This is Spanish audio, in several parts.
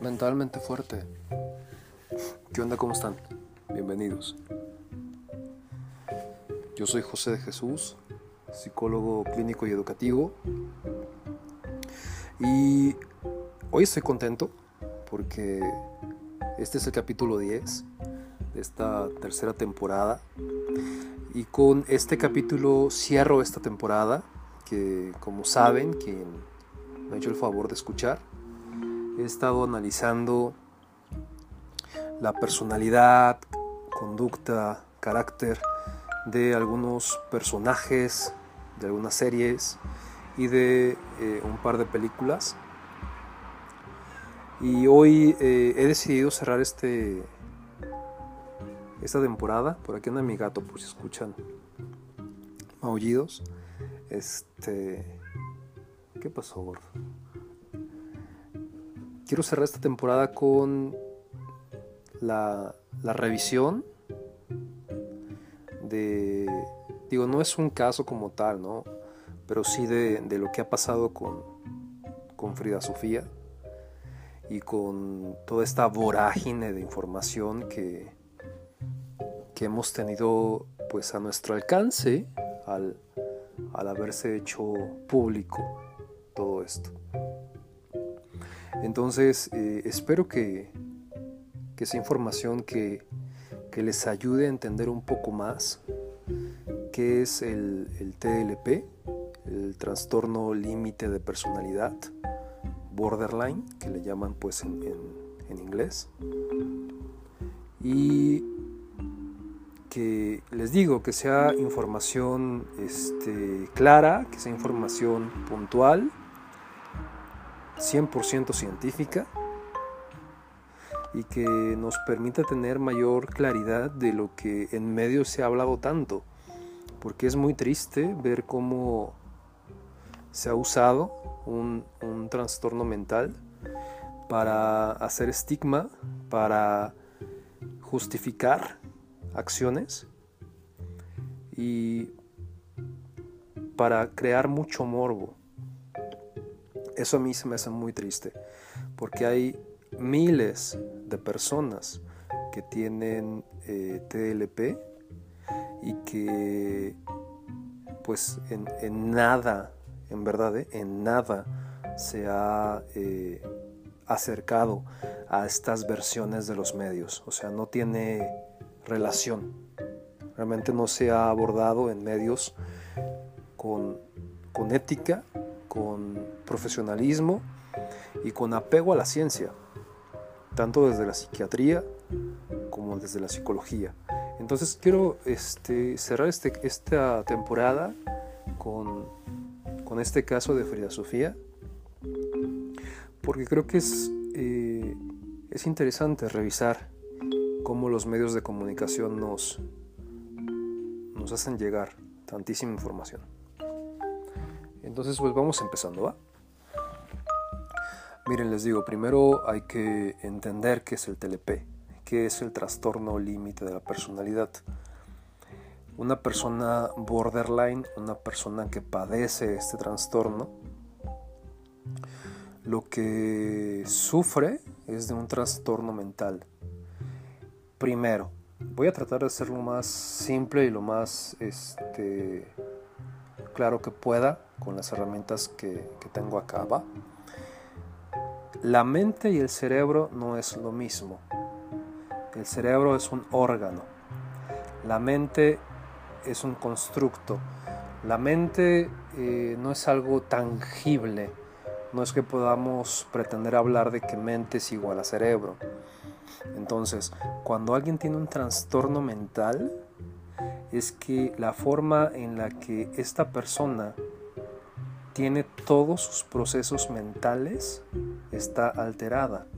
Mentalmente fuerte. ¿Qué onda? ¿Cómo están? Bienvenidos. Yo soy José de Jesús, psicólogo clínico y educativo. Y hoy estoy contento porque este es el capítulo 10 de esta tercera temporada. Y con este capítulo cierro esta temporada que como saben, quien me ha hecho el favor de escuchar, estado analizando la personalidad, conducta, carácter de algunos personajes, de algunas series y de eh, un par de películas. Y hoy eh, he decidido cerrar este esta temporada. Por aquí anda mi gato, por si escuchan maullidos. Este. ¿Qué pasó, gordo? Quiero cerrar esta temporada con la, revisión de, digo, no es un caso como tal, ¿no? Pero sí de, lo que ha pasado con, con Frida Sofía y con toda esta vorágine de información que, que hemos tenido pues a nuestro alcance al, al haberse hecho público todo esto. Entonces, eh, espero que, que, esa información que, les ayude a entender un poco más qué es el, TLP, el trastorno límite de personalidad, borderline, que le llaman pues en, inglés. Y que les digo que sea información este, clara, que sea información puntual 100% científica y que nos permita tener mayor claridad de lo que en medio se ha hablado tanto, porque es muy triste ver cómo se ha usado un, trastorno mental para hacer estigma, para justificar acciones y para crear mucho morbo. Eso a mí se me hace muy triste, porque hay miles de personas que tienen eh, TLP y que pues en, nada, en verdad, eh, en nada se ha eh, acercado a estas versiones de los medios. O sea, no tiene relación. Realmente no se ha abordado en medios con, con ética con profesionalismo y con apego a la ciencia, tanto desde la psiquiatría como desde la psicología. Entonces quiero este, cerrar este, esta temporada con, este caso de Frida Sofía, porque creo que es, eh, es interesante revisar cómo los medios de comunicación nos, nos hacen llegar tantísima información. Entonces pues vamos empezando, ¿va? Miren, les digo, primero hay que entender qué es el TLP, qué es el trastorno límite de la personalidad. Una persona borderline, una persona que padece este trastorno, lo que sufre es de un trastorno mental. Primero, voy a tratar de hacerlo lo más simple y lo más este, claro que pueda con las herramientas que, tengo acá. ¿va? La mente y el cerebro no es lo mismo. El cerebro es un órgano. La mente es un constructo. La mente eh, no es algo tangible. No es que podamos pretender hablar de que mente es igual a cerebro. Entonces, cuando alguien tiene un trastorno mental, es que la forma en la que esta persona tiene todos sus procesos mentales está alterada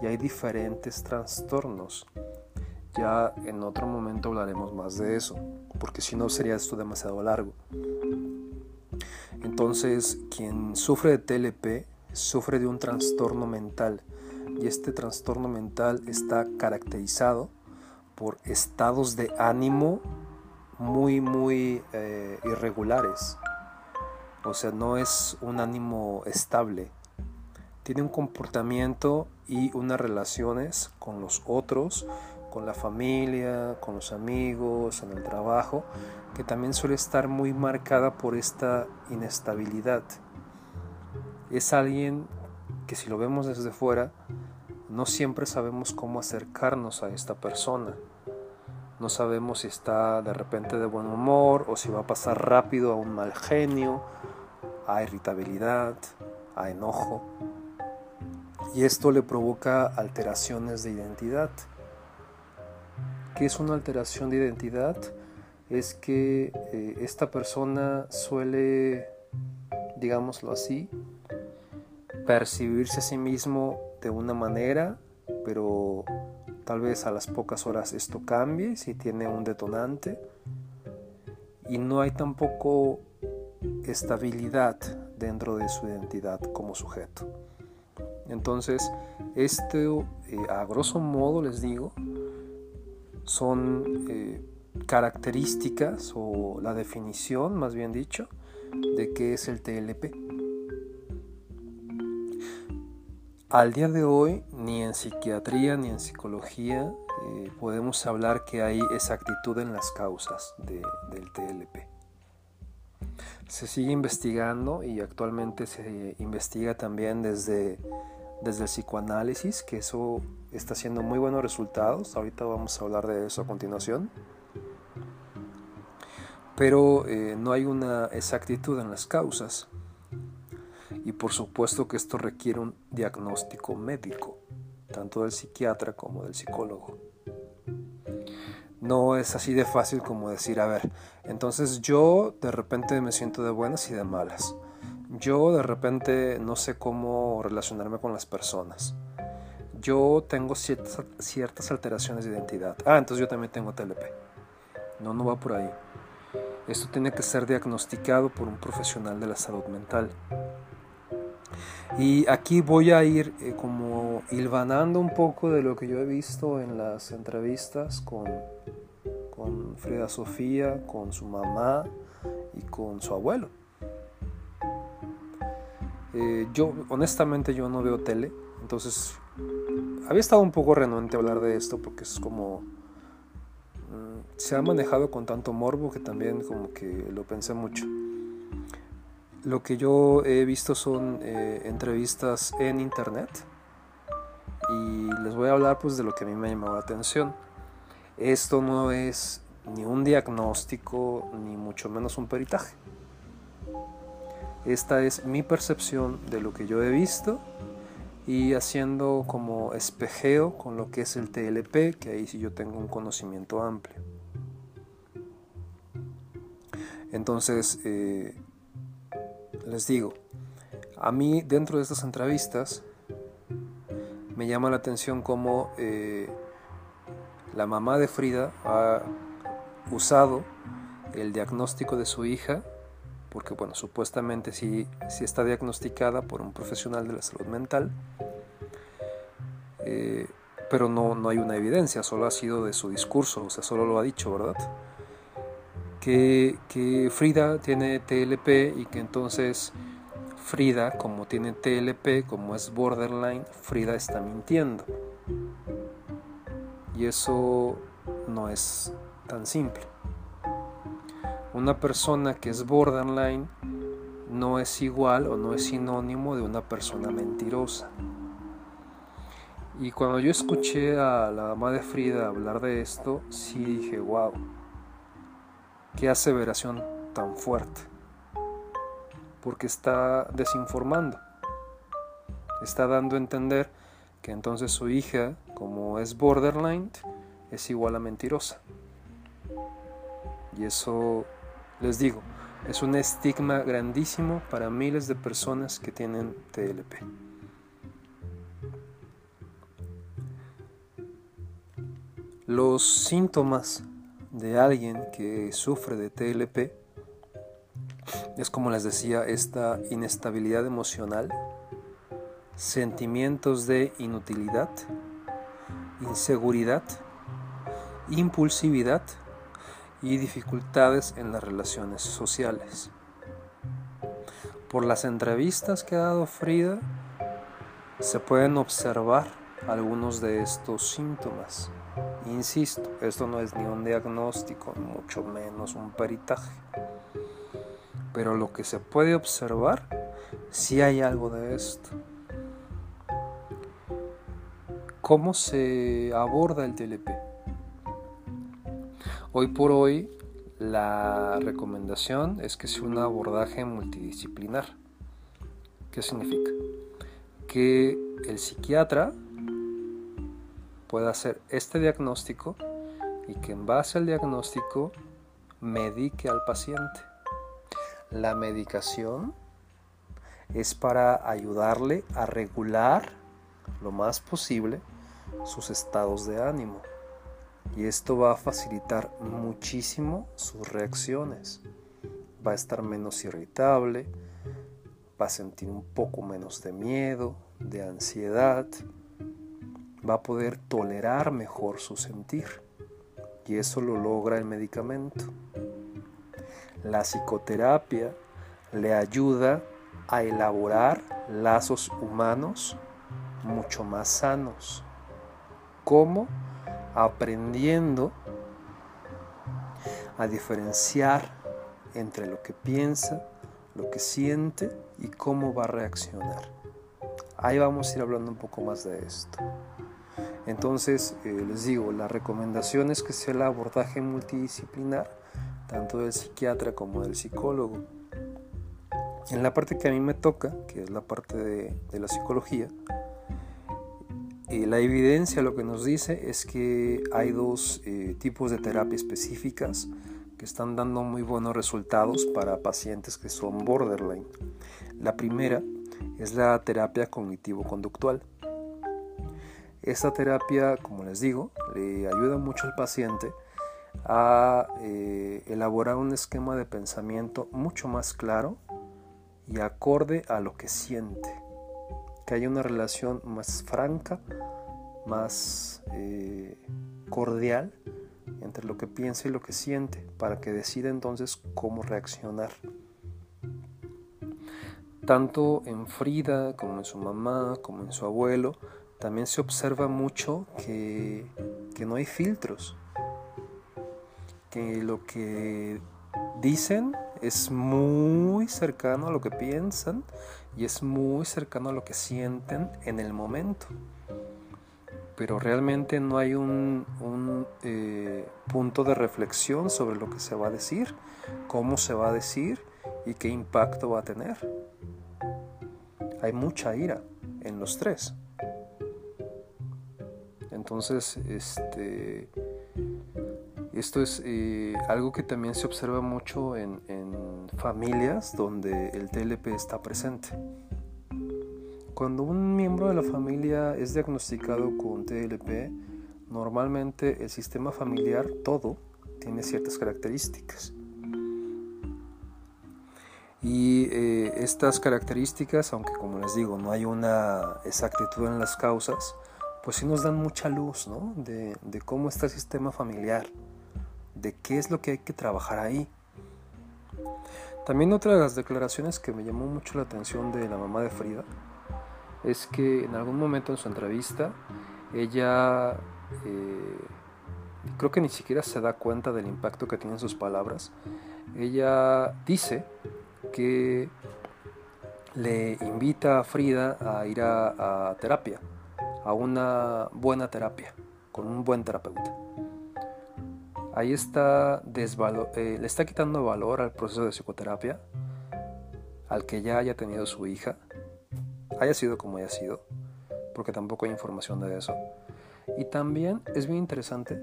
y hay diferentes trastornos. Ya en otro momento hablaremos más de eso, porque si no sería esto demasiado largo. Entonces, quien sufre de TLP sufre de un trastorno mental y este trastorno mental está caracterizado por estados de ánimo muy, muy eh, irregulares. O sea, no es un ánimo estable. tiene un comportamiento y unas relaciones con los otros, con la familia, con los amigos, en el trabajo, que también suele estar muy marcada por esta inestabilidad. Es alguien que si lo vemos desde fuera, no siempre sabemos cómo acercarnos a esta persona. No sabemos si está de repente de buen humor o si va a pasar rápido a un mal genio, a irritabilidad, a enojo. Y esto le provoca alteraciones de identidad. ¿Qué es una alteración de identidad? Es que eh, esta persona suele, digámoslo así, percibirse a sí mismo de una manera, pero tal vez a las pocas horas esto cambie si tiene un detonante. Y no hay tampoco estabilidad dentro de su identidad como sujeto. Entonces, esto, eh, a grosso modo les digo, son eh, características o la definición, más bien dicho, de qué es el TLP. Al día de hoy, ni en psiquiatría ni en psicología eh, podemos hablar que hay exactitud en las causas del TLP. Se sigue investigando y actualmente se investiga también desde, desde el psicoanálisis, que eso está haciendo muy buenos resultados. Ahorita vamos a hablar de eso a continuación. Pero eh, no hay una exactitud en las causas. Y por supuesto que esto requiere un diagnóstico médico, tanto del psiquiatra como del psicólogo. No es así de fácil como decir, a ver, entonces yo de repente me siento de buenas y de malas. Yo de repente no sé cómo relacionarme con las personas. Yo tengo ciertas, alteraciones de identidad. Ah, entonces yo también tengo TLP. No, no va por ahí. Esto tiene que ser diagnosticado por un profesional de la salud mental. Y aquí voy a ir eh, como hilvanando un poco de lo que yo he visto en las entrevistas con, con Frida Sofía, con su mamá y con su abuelo. Eh, yo, honestamente, yo no veo tele, entonces había estado un poco renuente a hablar de esto porque es como mm, se ha manejado con tanto morbo que también como que lo pensé mucho. Lo que yo he visto son eh, entrevistas en internet y les voy a hablar pues de lo que a mí me llamado la atención. Esto no es ni un diagnóstico ni mucho menos un peritaje. Esta es mi percepción de lo que yo he visto y haciendo como espejeo con lo que es el TLP, que ahí sí yo tengo un conocimiento amplio. Entonces, eh, les digo, a mí dentro de estas entrevistas me llama la atención cómo eh, la mamá de Frida ha usado el diagnóstico de su hija, porque bueno, supuestamente sí, está diagnosticada por un profesional de la salud mental, eh, pero no, no hay una evidencia, solo ha sido de su discurso, o sea, solo lo ha dicho, ¿verdad? que, Frida tiene TLP y que entonces Frida, como tiene TLP, como es borderline, Frida está mintiendo. Y eso no es tan simple. Una persona que es borderline no es igual o no es sinónimo de una persona mentirosa. Y cuando yo escuché a la mamá de Frida hablar de esto, sí dije, wow Qué aseveración tan fuerte. Porque está desinformando. Está dando a entender que entonces su hija, como es borderline, es igual a mentirosa. Y eso, les digo, es un estigma grandísimo para miles de personas que tienen TLP. Los síntomas de alguien que sufre de TLP es como les decía, esta inestabilidad emocional, sentimientos de inutilidad, inseguridad, impulsividad y dificultades en las relaciones sociales. Por las entrevistas que ha dado Frida, se pueden observar algunos de estos síntomas. Insisto, esto no es ni un diagnóstico, mucho menos un peritaje. Pero lo que se puede observar, si hay algo de esto. ¿Cómo se aborda el TLP? Hoy por hoy la recomendación es que sea un abordaje multidisciplinar. ¿Qué significa? Que el psiquiatra pueda hacer este diagnóstico y que en base al diagnóstico medique al paciente. La medicación es para ayudarle a regular lo más posible sus estados de ánimo y esto va a facilitar muchísimo sus reacciones. Va a estar menos irritable, va a sentir un poco menos de miedo, de ansiedad, va a poder tolerar mejor su sentir y eso lo logra el medicamento. La psicoterapia le ayuda a elaborar lazos humanos mucho más sanos. ¿Cómo? aprendiendo a diferenciar entre lo que piensa, lo que siente y cómo va a reaccionar. Ahí vamos a ir hablando un poco más de esto. Entonces, eh, les digo, la recomendación es que sea el abordaje multidisciplinar, tanto del psiquiatra como del psicólogo. En la parte que a mí me toca, que es la parte de la psicología, la evidencia lo que nos dice es que hay dos eh, tipos de terapia específicas que están dando muy buenos resultados para pacientes que son borderline. La primera es la terapia cognitivo-conductual. Esta terapia, como les digo, le ayuda mucho al paciente a eh, elaborar un esquema de pensamiento mucho más claro y acorde a lo que siente que haya una relación más franca, más eh, cordial entre lo que piensa y lo que siente, para que decida entonces cómo reaccionar. Tanto en Frida como en su mamá, como en su abuelo, también se observa mucho que, que no hay filtros, que lo que dicen es muy cercano a lo que piensan y es muy cercano a lo que sienten en el momento. Pero realmente no hay un, eh, punto de reflexión sobre lo que se va a decir, cómo se va a decir y qué impacto va a tener. Hay mucha ira en los tres. Entonces, este, esto es eh, algo que también se observa mucho en, familias donde el TLP está presente. Cuando un miembro de la familia es diagnosticado con TLP, normalmente el sistema familiar todo tiene ciertas características. Y eh, estas características, aunque como les digo, no hay una exactitud en las causas, pues sí nos dan mucha luz de, de cómo está el sistema familiar de qué es lo que hay que trabajar ahí. También otra de las declaraciones que me llamó mucho la atención de la mamá de Frida es que en algún momento en su entrevista ella eh, creo que ni siquiera se da cuenta del impacto que tienen sus palabras. Ella dice que le invita a Frida a ir a terapia, a una buena terapia, con un buen terapeuta ahí está eh, le está quitando valor al proceso de psicoterapia, al que ya haya tenido su hija, haya sido como haya sido, porque tampoco hay información de eso. Y también es bien interesante,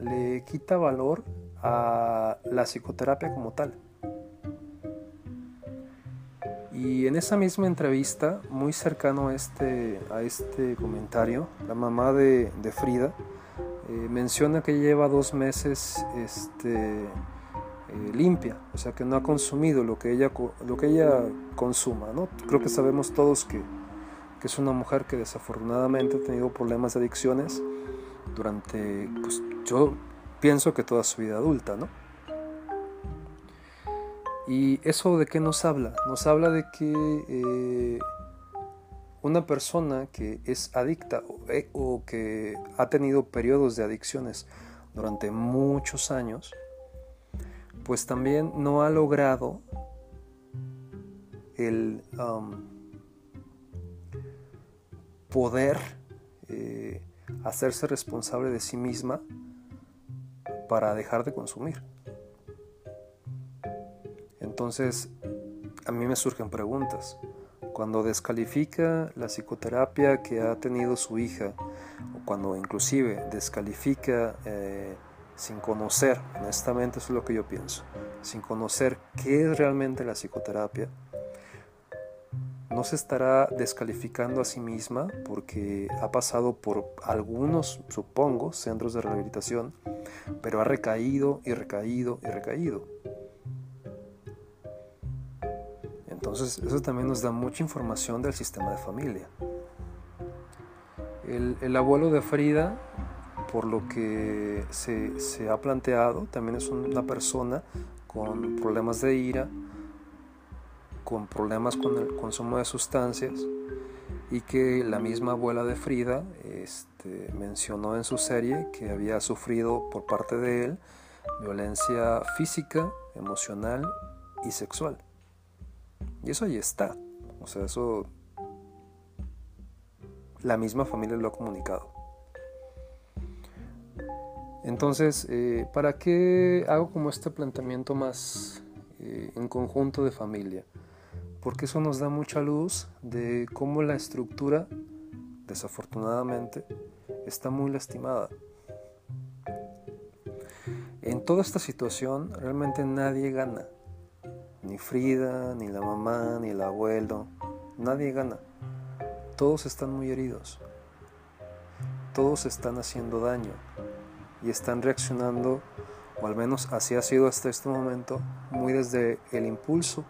le quita valor a la psicoterapia como tal. Y en esa misma entrevista, muy cercano a este, a este comentario, la mamá de Frida, eh, menciona que lleva dos meses este, eh, limpia, o sea que no ha consumido lo que ella, lo que ella consuma. ¿no? Creo que sabemos todos que, que es una mujer que desafortunadamente ha tenido problemas de adicciones durante, pues yo pienso que toda su vida adulta. ¿no? ¿Y eso de qué nos habla? Nos habla de que eh, una persona que es adicta o que ha tenido periodos de adicciones durante muchos años, pues también no ha logrado el um, poder eh, hacerse responsable de sí misma para dejar de consumir. Entonces, a mí me surgen preguntas. Cuando descalifica la psicoterapia que ha tenido su hija, o cuando inclusive descalifica eh, sin conocer, honestamente eso es lo que yo pienso, sin conocer qué es realmente la psicoterapia, no se estará descalificando a sí misma porque ha pasado por algunos, supongo, centros de rehabilitación, pero ha recaído y recaído y recaído. Entonces eso también nos da mucha información del sistema de familia. El, abuelo de Frida, por lo que se, se ha planteado, también es una persona con problemas de ira, con problemas con el consumo de sustancias y que la misma abuela de Frida este, mencionó en su serie que había sufrido por parte de él violencia física, emocional y sexual. Y eso ahí está. O sea, eso la misma familia lo ha comunicado. Entonces, eh, ¿para qué hago como este planteamiento más eh, en conjunto de familia? porque eso nos da mucha luz de cómo la estructura, desafortunadamente, está muy lastimada. En toda esta situación realmente nadie gana, ni Frida, ni la mamá, ni el abuelo, nadie gana. Todos están muy heridos, todos están haciendo daño y están reaccionando, o al menos así ha sido hasta este momento, muy desde el impulso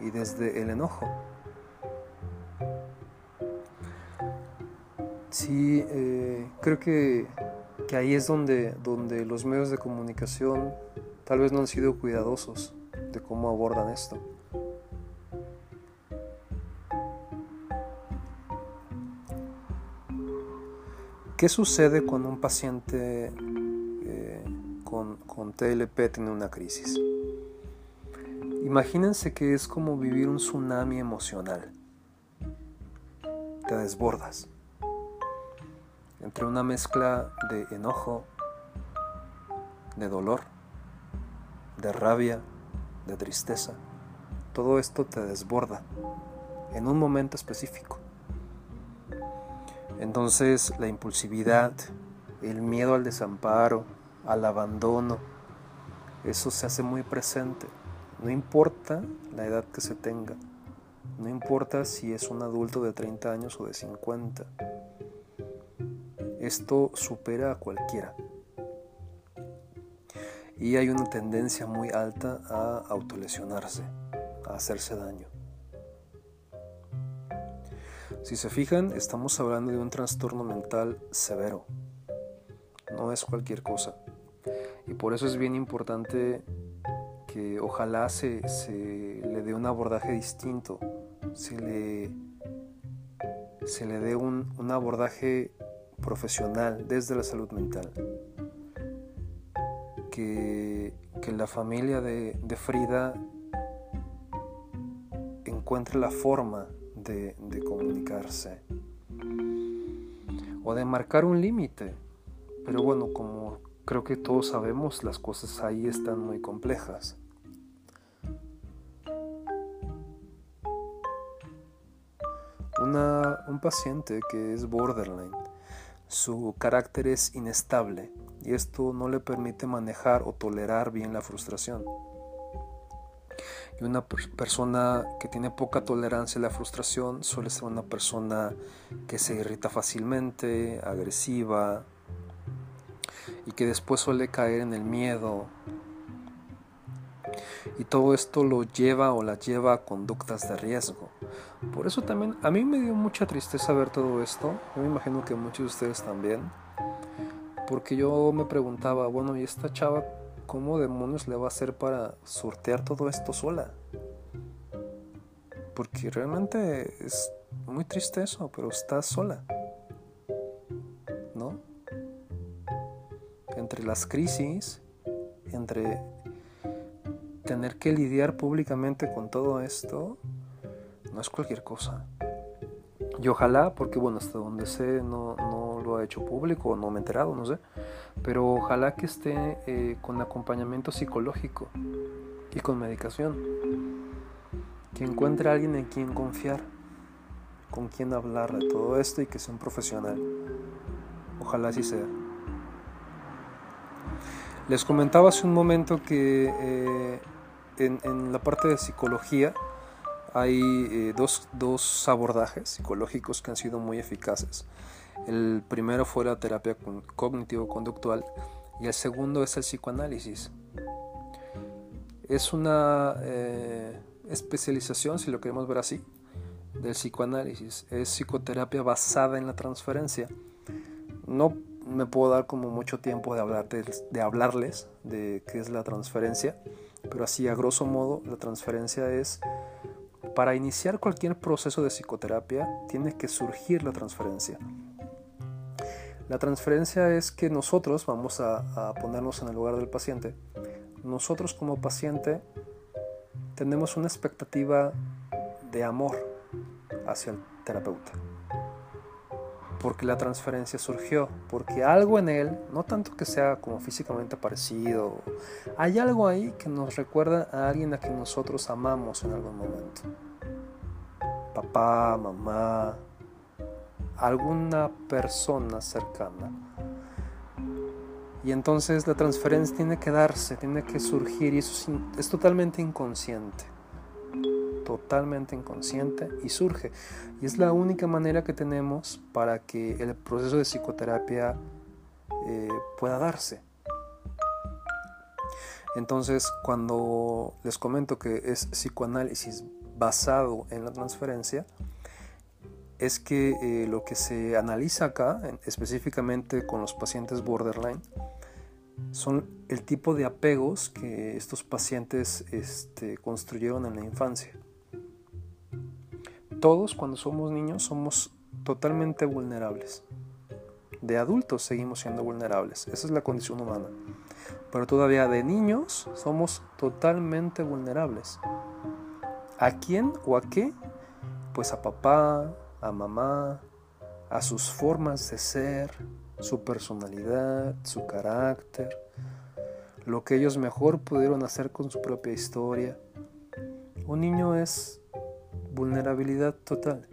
y desde el enojo. Sí, eh, creo que, que, ahí es donde, donde los medios de comunicación tal vez no han sido cuidadosos cómo abordan esto. ¿Qué sucede cuando un paciente eh, con, con TLP tiene una crisis? Imagínense que es como vivir un tsunami emocional. Te desbordas. Entre una mezcla de enojo, de dolor, de rabia, de tristeza. Todo esto te desborda en un momento específico. Entonces la impulsividad, el miedo al desamparo, al abandono, eso se hace muy presente no importa la edad que se tenga, no importa si es un adulto de 30 años o de 50. Esto supera a cualquiera. Y hay una tendencia muy alta a autolesionarse, a hacerse daño. Si se fijan, estamos hablando de un trastorno mental severo. No es cualquier cosa. Y por eso es bien importante que ojalá se, le dé un abordaje distinto, se le, se le dé un, abordaje profesional desde la salud mental. Que, la familia de, Frida encuentre la forma de, de comunicarse o de marcar un límite. Pero bueno, como creo que todos sabemos, las cosas ahí están muy complejas. un paciente que es borderline, su carácter es inestable y esto no le permite manejar o tolerar bien la frustración. Y una persona que tiene poca tolerancia a la frustración suele ser una persona que se irrita fácilmente, agresiva y que después suele caer en el miedo, y todo esto lo lleva o la lleva a conductas de riesgo. Por eso también a mí me dio mucha tristeza ver todo esto, yo me imagino que muchos de ustedes también, porque yo me preguntaba, bueno, ¿y esta chava cómo demonios le va a hacer para sortear todo esto sola? Porque realmente es muy triste eso, pero estás sola. ¿No? Entre las crisis, entre tener que lidiar públicamente con todo esto, no es cualquier cosa. Y ojalá, porque bueno, hasta donde sé no, no lo ha hecho público, no me he enterado, no sé, pero ojalá que esté eh, con acompañamiento psicológico y con medicación. Que encuentre a alguien en quien confiar, con quien hablar de todo esto y que sea un profesional. Ojalá así sea. Les comentaba hace un momento que eh, en, en la parte de psicología, hay eh, dos, dos, abordajes psicológicos que han sido muy eficaces. El primero fue la terapia cognitivo-conductual y el segundo es el psicoanálisis. Es una eh, especialización, si lo queremos ver así, del psicoanálisis. Es psicoterapia basada en la transferencia. No me puedo dar como mucho tiempo de, hablar de hablarles de qué es la transferencia, pero así a grosso modo la transferencia es para iniciar cualquier proceso de psicoterapia tiene que surgir la transferencia. La transferencia es que nosotros vamos a, ponernos en el lugar del paciente. Nosotros como paciente tenemos una expectativa de amor hacia el terapeuta. Porque la transferencia surgió, porque algo en él, no tanto que sea como físicamente parecido, hay algo ahí que nos recuerda a alguien a quien nosotros amamos en algún momento papá, mamá, alguna persona cercana. Y entonces la transferencia tiene que darse, tiene que surgir y eso es, totalmente inconsciente. Totalmente inconsciente y surge. Y es la única manera que tenemos para que el proceso de psicoterapia eh, pueda darse. Entonces, cuando les comento que es psicoanálisis basado en la transferencia es que eh, lo que se analiza acá, específicamente con los pacientes borderline, son el tipo de apegos que estos pacientes este, construyeron en la infancia. Todos cuando somos niños somos totalmente vulnerables. De adultos seguimos siendo vulnerables. Esa es la condición humana. Pero todavía de niños somos totalmente vulnerables. ¿A quién o a qué? Pues a papá, a mamá, a sus formas de ser, su personalidad, su carácter, lo que ellos mejor pudieron hacer con su propia historia. Un niño es vulnerabilidad total.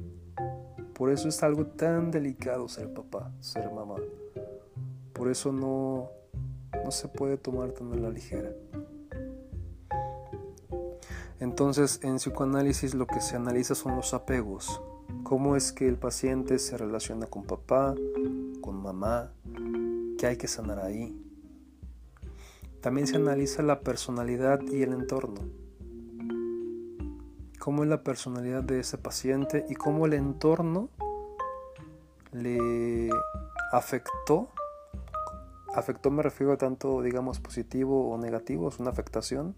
Por eso es algo tan delicado ser papá, ser mamá. Por eso no, no se puede tomar tan a la ligera. Entonces, en psicoanálisis lo que se analiza son los apegos. Cómo es que el paciente se relaciona con papá, con mamá, qué hay que sanar ahí. También se analiza la personalidad y el entorno. Cómo es la personalidad de ese paciente y cómo el entorno le afectó. Afectó me refiero a tanto, digamos, positivo o negativo, es una afectación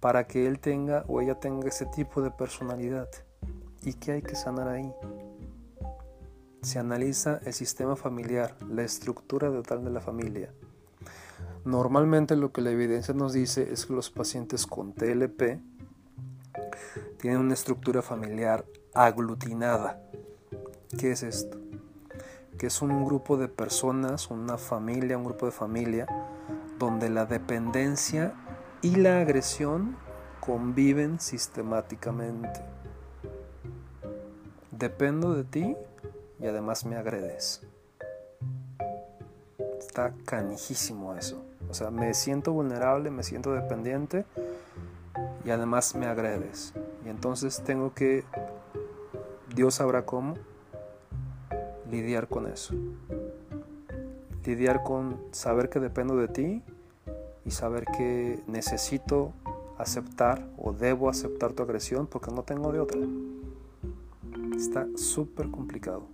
para que él tenga o ella tenga ese tipo de personalidad. ¿Y qué hay que sanar ahí? Se analiza el sistema familiar, la estructura total de la familia. Normalmente lo que la evidencia nos dice es que los pacientes con TLP tienen una estructura familiar aglutinada. ¿Qué es esto? Que es un grupo de personas, una familia, un grupo de familia, donde la dependencia y la agresión conviven sistemáticamente. Dependo de ti y además me agredes. Está canijísimo eso. O sea, me siento vulnerable, me siento dependiente y además me agredes. Y entonces tengo que, Dios sabrá cómo, lidiar con eso. Lidiar con saber que dependo de ti y saber que necesito aceptar o debo aceptar tu agresión porque no tengo de otra. Está súper complicado.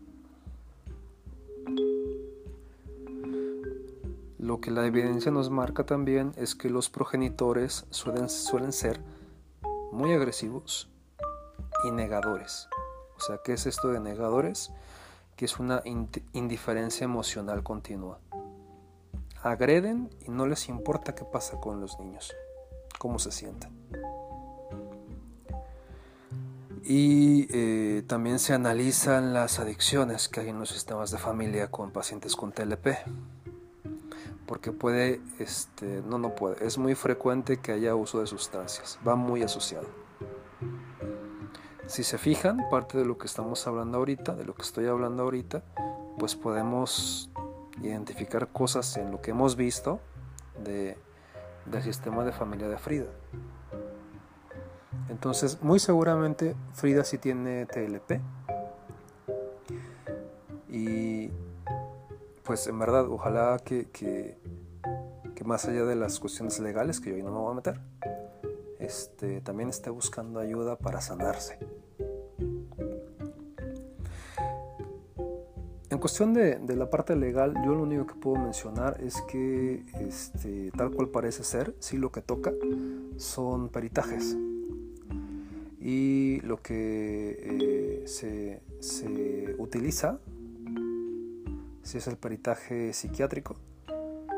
Lo que la evidencia nos marca también es que los progenitores suelen, suelen ser muy agresivos y negadores. O sea, ¿qué es esto de negadores? Que es una indiferencia emocional continua. Agreden y no les importa qué pasa con los niños, cómo se sienten. Y eh, también se analizan las adicciones que hay en los sistemas de familia con pacientes con TLP. Porque puede, este, no, no puede, es muy frecuente que haya uso de sustancias, va muy asociado. Si se fijan, parte de lo que estamos hablando ahorita, de lo que estoy hablando ahorita, pues podemos identificar cosas en lo que hemos visto de, del sistema de familia de Frida. Entonces, muy seguramente Frida sí tiene TLP. Y pues en verdad, ojalá que, que, más allá de las cuestiones legales, que yo hoy no me voy a meter, este, también esté buscando ayuda para sanarse. En cuestión de, la parte legal, yo lo único que puedo mencionar es que este, tal cual parece ser, sí lo que toca son peritajes y lo que eh, se, utiliza si es el peritaje psiquiátrico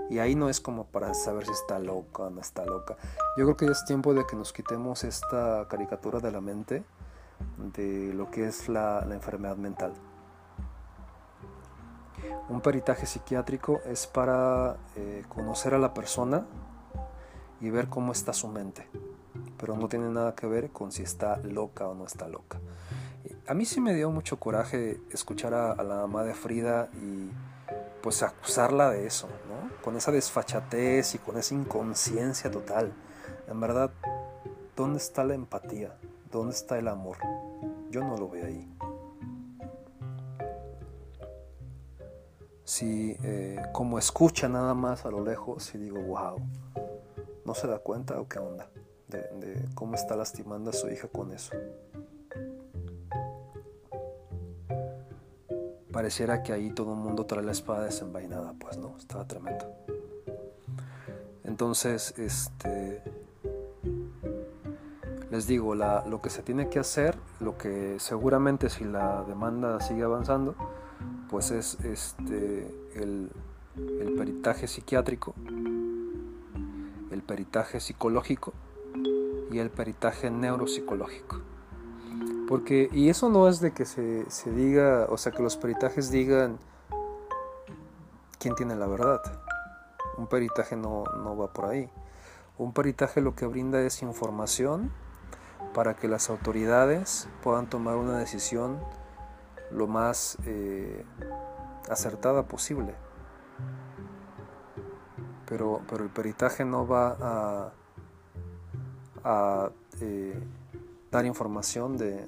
y ahí no es como para saber si está loca o no está loca. Yo creo que ya es tiempo de que nos quitemos esta caricatura de la mente de lo que es la, enfermedad mental. Un peritaje psiquiátrico es para eh, conocer a la persona y ver cómo está su mente pero no tiene nada que ver con si está loca o no está loca. A mí sí me dio mucho coraje escuchar a, la mamá de Frida y pues acusarla de eso, ¿no? Con esa desfachatez y con esa inconsciencia total. En verdad, ¿dónde está la empatía? ¿Dónde está el amor? Yo no lo veo ahí. Si eh, como escucha nada más a lo lejos y digo, wow, ¿no se da cuenta o qué onda? De, cómo está lastimando a su hija con eso. Pareciera que ahí todo el mundo trae la espada desenvainada, pues no, estaba tremendo. Entonces, este, les digo, lo que se tiene que hacer, lo que seguramente si la demanda sigue avanzando, pues es este, el, el peritaje psiquiátrico, el peritaje psicológico y el peritaje neuropsicológico. Porque, y eso no es de que se, diga, o sea, que los peritajes digan quién tiene la verdad. Un peritaje no, va por ahí. Un peritaje lo que brinda es información para que las autoridades puedan tomar una decisión lo más eh, acertada posible. Pero, pero el peritaje no va a a eh, dar información de,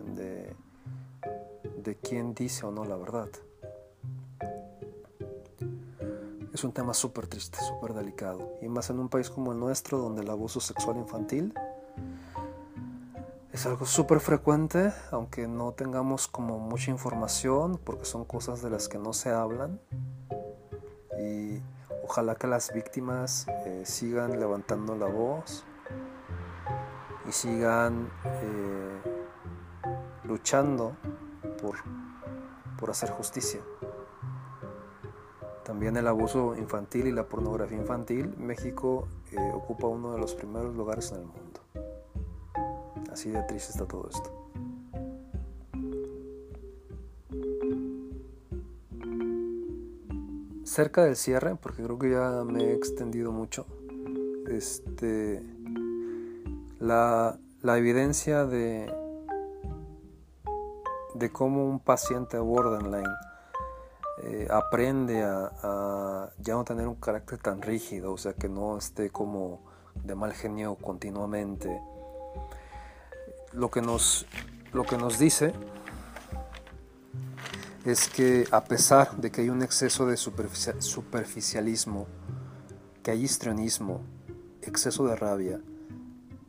de, quién dice o no la verdad. Es un tema súper triste, súper delicado. Y más en un país como el nuestro, donde el abuso sexual infantil es algo súper frecuente, aunque no tengamos como mucha información, porque son cosas de las que no se hablan. Y ojalá que las víctimas eh, sigan levantando la voz y sigan eh, luchando por, por hacer justicia. También el abuso infantil y la pornografía infantil, México eh, ocupa uno de los primeros lugares en el mundo. Así de triste está todo esto. Cerca del cierre, porque creo que ya me he extendido mucho, este, la, evidencia de, de cómo un paciente borderline eh, aprende a, ya no tener un carácter tan rígido, o sea, que no esté como de mal genio continuamente. Lo que nos, lo que nos dice es que a pesar de que hay un exceso de superficialismo, que hay histrionismo, exceso de rabia,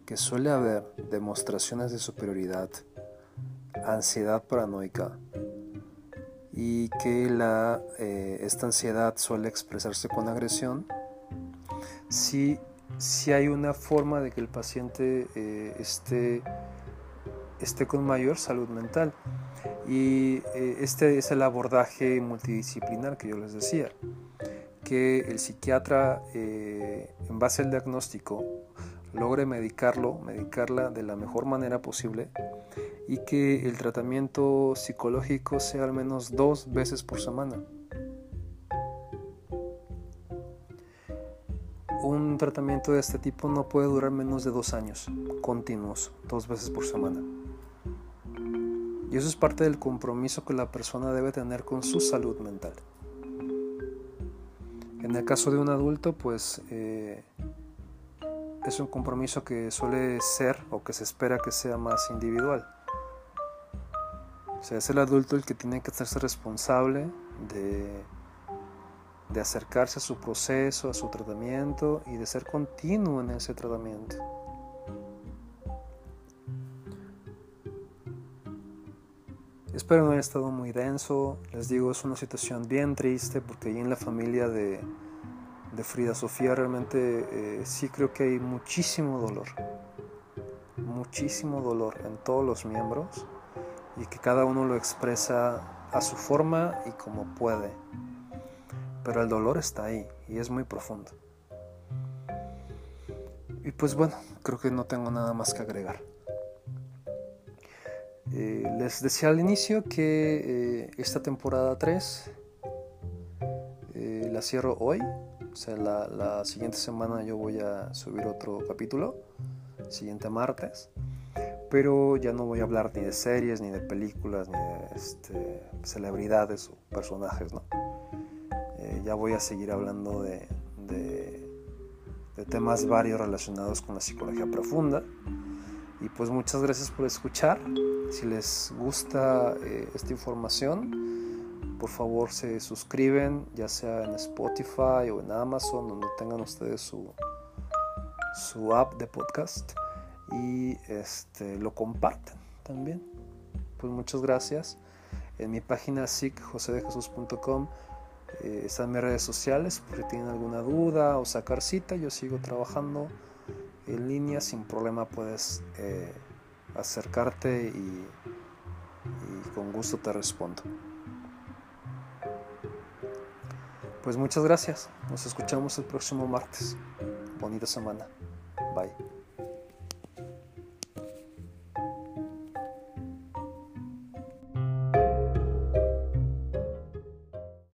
que suele haber demostraciones de superioridad, ansiedad paranoica y que la, eh, esta ansiedad suele expresarse con agresión, si, si hay una forma de que el paciente eh, esté esté con mayor salud mental. Y eh, este es el abordaje multidisciplinar que yo les decía, que el psiquiatra en base al diagnóstico logre medicarlo, medicarla de la mejor manera posible y que el tratamiento psicológico sea al menos dos veces por semana. Un tratamiento de este tipo no puede durar menos de dos años, continuos, dos veces por semana. Y eso es parte del compromiso que la persona debe tener con su salud mental. En el caso de un adulto, pues eh, es un compromiso que suele ser o que se espera que sea más individual. O sea, es el adulto el que tiene que hacerse responsable de, de acercarse a su proceso, a su tratamiento y de ser continuo en ese tratamiento. Espero no haya estado muy denso. Les digo, es una situación bien triste porque ahí en la familia de, Frida Sofía realmente eh, sí creo que hay muchísimo dolor. Muchísimo dolor en todos los miembros y que cada uno lo expresa a su forma y como puede. Pero el dolor está ahí y es muy profundo. Y pues bueno, creo que no tengo nada más que agregar. Eh, les decía al inicio que eh, esta temporada 3 eh, la cierro hoy, la, siguiente semana yo voy a subir otro capítulo, siguiente martes, pero ya no voy a hablar ni de series, ni de películas, ni de este, celebridades o personajes, ¿no? ya voy a seguir hablando de temas varios relacionados con la psicología profunda. Y pues muchas gracias por escuchar. Si les gusta eh, esta información, por favor se suscriben, ya sea en Spotify o en Amazon, donde tengan ustedes su, su app de podcast y este, lo comparten también. Pues muchas gracias. En mi página sicjosedejesus.com eh, están mis redes sociales por si tienen alguna duda o sacar cita. Yo sigo trabajando en línea sin problema puedes eh, acercarte y con gusto te respondo. Pues muchas gracias. Nos escuchamos el próximo martes. Bonita semana. Bye.